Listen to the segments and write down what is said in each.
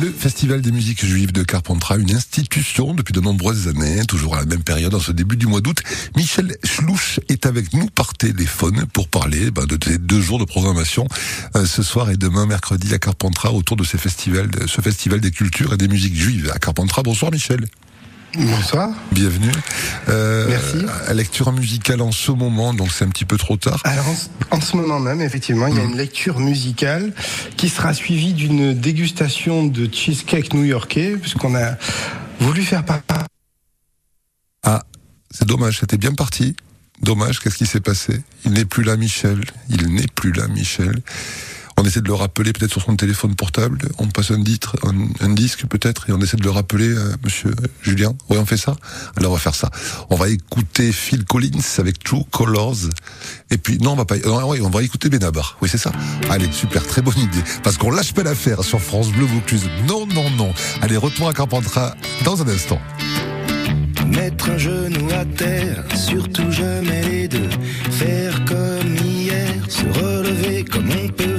Le Festival des musiques juives de Carpentras, une institution depuis de nombreuses années, toujours à la même période, en ce début du mois d'août. Michel Schlouch est avec nous par téléphone pour parler ben, de ces deux jours de programmation euh, ce soir et demain, mercredi, à Carpentras, autour de ce festival des cultures et des musiques juives à Carpentras. Bonsoir Michel. Bonsoir. Bienvenue. Euh, Merci. Lecture musicale en ce moment, donc c'est un petit peu trop tard. Alors en, ce moment même, effectivement, il y a une lecture musicale qui sera suivie d'une dégustation de cheesecake new-yorkais, puisqu'on a voulu faire papa. Ah, c'est dommage, c'était bien parti. Dommage, qu'est-ce qui s'est passé? Il n'est plus là, Michel. Il n'est plus là, Michel. On essaie de le rappeler peut-être sur son téléphone portable. On passe un, disque peut-être et on essaie de le rappeler, euh, Monsieur Julien. Oui, on fait ça? Alors on va faire ça. On va écouter Phil Collins avec True Colors. Et puis non, on va pas. oui, on va écouter Benabar. Oui, c'est ça. Allez, super, très bonne idée. Parce qu'on lâche pas l'affaire sur France Bleu Vaucluse. Non, non, non. Allez, retour à Carpentras dans un instant. Mettre un genou à terre, surtout jamais les deux. Faire comme hier, se relever comme on peut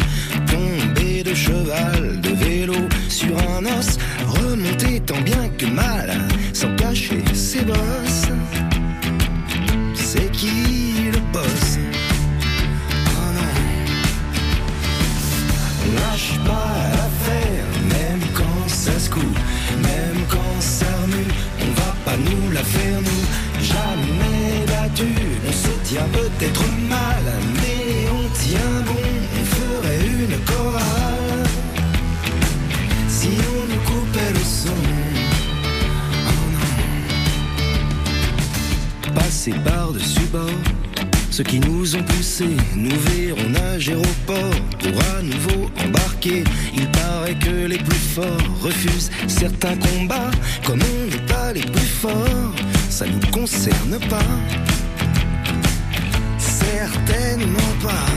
sur un os, remonter tant bien que mal, sans cacher ses bosses. C'est qui le boss? Oh non, lâche pas l'affaire, même quand ça se coupe, même quand ça remue, on va pas nous la faire nous, jamais battu, on se tient peut-être mal, ceux qui nous ont poussés, nous verront nager au port pour à nouveau embarquer. Il paraît que les plus forts refusent certains combats, comme on n'est pas les plus forts, ça nous concerne pas. Certainement pas.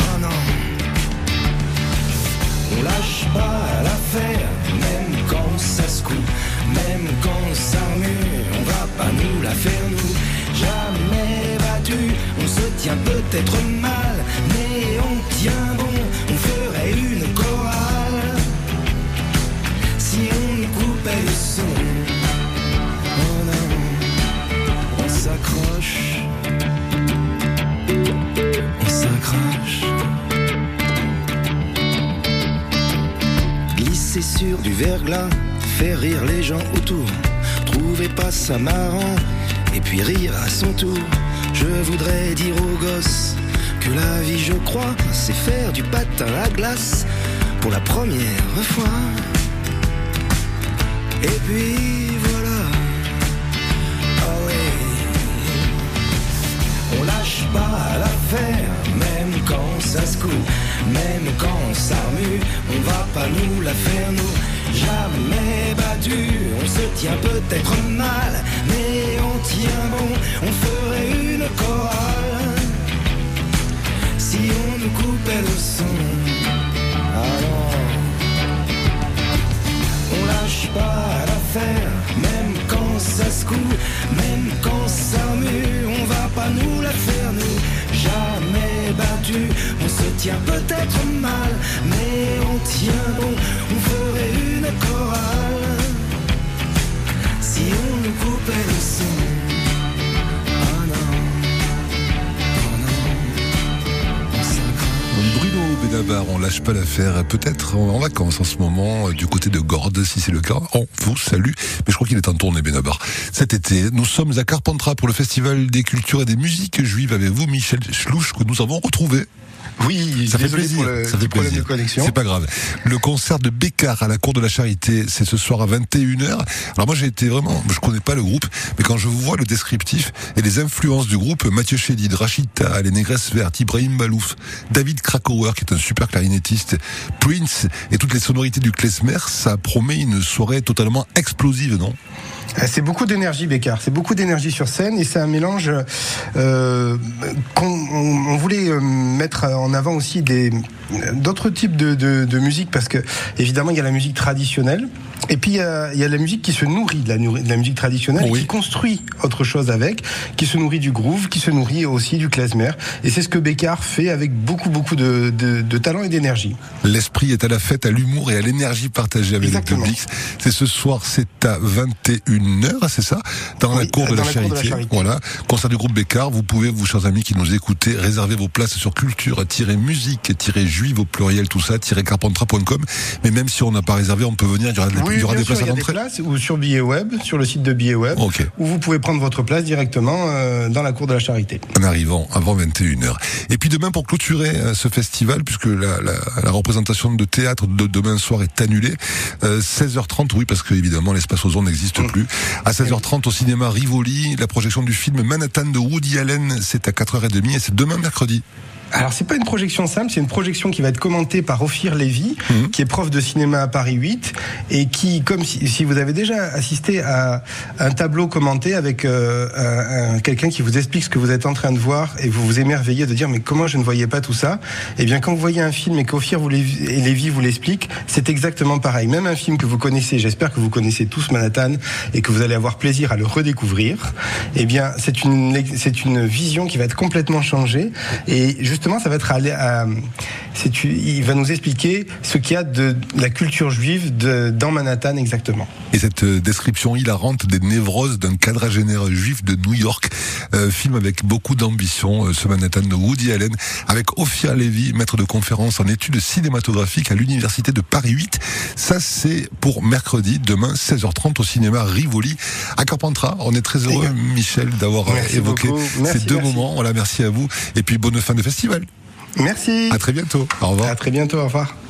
Oh non. On lâche pas l'affaire, peut-être mal, mais on tient bon, on ferait une chorale. Si on coupait le son, oh non, on s'accroche, on s'accroche. sur du verglas, faire rire les gens autour. Trouvez pas ça marrant, et puis rire à son tour. Je voudrais dire aux gosses que la vie, je crois, c'est faire du patin à glace pour la première fois. Et puis voilà, oh on lâche pas l'affaire, même quand ça se coupe même quand on s'armue, on va pas nous la faire nous. Jamais battu, on se tient peut-être mal, mais on même quand ça mue, on va pas nous la faire nous. Jamais battu, on se tient peut-être mal, mais on tient bon, on On lâche pas l'affaire. Peut-être en vacances en ce moment, euh, du côté de Gordes, si c'est le cas. On vous salue. Mais je crois qu'il est en tournée, Benabar. Cet été, nous sommes à Carpentras pour le Festival des cultures et des musiques juives avec vous, Michel Schlouch, que nous avons retrouvé. Oui, ça fait plaisir. ça fait plaisir. C'est pas grave. Le concert de Bécard à la Cour de la Charité, c'est ce soir à 21h. Alors moi j'ai été vraiment, je connais pas le groupe, mais quand je vous vois le descriptif et les influences du groupe, Mathieu Chédid, Rachita, les Négresses Vertes, Ibrahim Balouf, David Krakauer qui est un super clarinettiste, Prince et toutes les sonorités du klezmer, ça promet une soirée totalement explosive, non? C'est beaucoup d'énergie, Bécard. C'est beaucoup d'énergie sur scène et c'est un mélange euh, qu'on on voulait euh, mettre en avant aussi d'autres types de, de, de, musique parce que évidemment il y a la musique traditionnelle et puis il y a, il y a la musique qui se nourrit de la, de la musique traditionnelle Oui. qui construit autre chose avec, qui se nourrit du groove, qui se nourrit aussi du klezmer. Et c'est ce que Bécard fait avec beaucoup beaucoup de, de, de talent et d'énergie. L'esprit est à la fête, à l'humour et à l'énergie partagée avec Exactement. le public. C'est ce soir, c'est à 21h, c'est ça? Dans la cour de, dans la, la cour de la Charité. Voilà, concert du groupe Bécard. Vous pouvez, vous chers amis qui nous écoutez, réserver vos places sur culture-musique-juive au pluriel, tout ça, carpentras.com. Mais même si on n'a pas réservé, on peut venir, il y aura, il y aura des sûr, places à l'entrée. places ou sur billet web, sur le site de billet web, où vous pouvez prendre votre place directement euh, dans la cour de la Charité. en arrivant avant 21h. Et puis demain, pour clôturer euh, ce festival, puisque la, la, la représentation de théâtre de demain soir est annulée, euh, 16h30, oui, parce que évidemment l'espace ozone n'existe Mm. plus. À 16h30 au cinéma Rivoli, la projection du film Manhattan de Woody Allen, c'est à 4h30 et c'est demain mercredi. Alors c'est pas une projection simple, c'est une projection qui va être commentée par Ophir Lévy, Mhm. qui est prof de cinéma à Paris 8 et qui, comme si, si vous avez déjà assisté à un tableau commenté avec euh, un- un- quelqu'un qui vous explique ce que vous êtes en train de voir et vous vous émerveillez de dire mais comment je ne voyais pas tout ça? Eh bien quand vous voyez un film et qu'Ophir et Lévy vous l'explique, c'est exactement pareil. Même un film que vous connaissez, j'espère que vous connaissez tous Manhattan et que vous allez avoir plaisir à le redécouvrir. Eh bien c'est une c'est une vision qui va être complètement changée et justement ça va être à, il va nous expliquer ce qu'il y a de la culture juive de, dans Manhattan exactement. Et cette euh, description hilarante des névroses d'un quadragénaire juif de New York, euh, film avec beaucoup d'ambition, euh, ce Manhattan de Woody Allen, avec Ophia Levy, maître de conférence en études cinématographiques à l'université de Paris 8. Ça, c'est pour mercredi, demain, 16h30 au cinéma Rivoli à Carpentras. On est très heureux, Michel, d'avoir évoqué. Merci, ces deux merci. moments. Voilà, merci à vous. Et puis bonne fin de festival. Merci. À très bientôt. Au revoir. À très bientôt. Au revoir.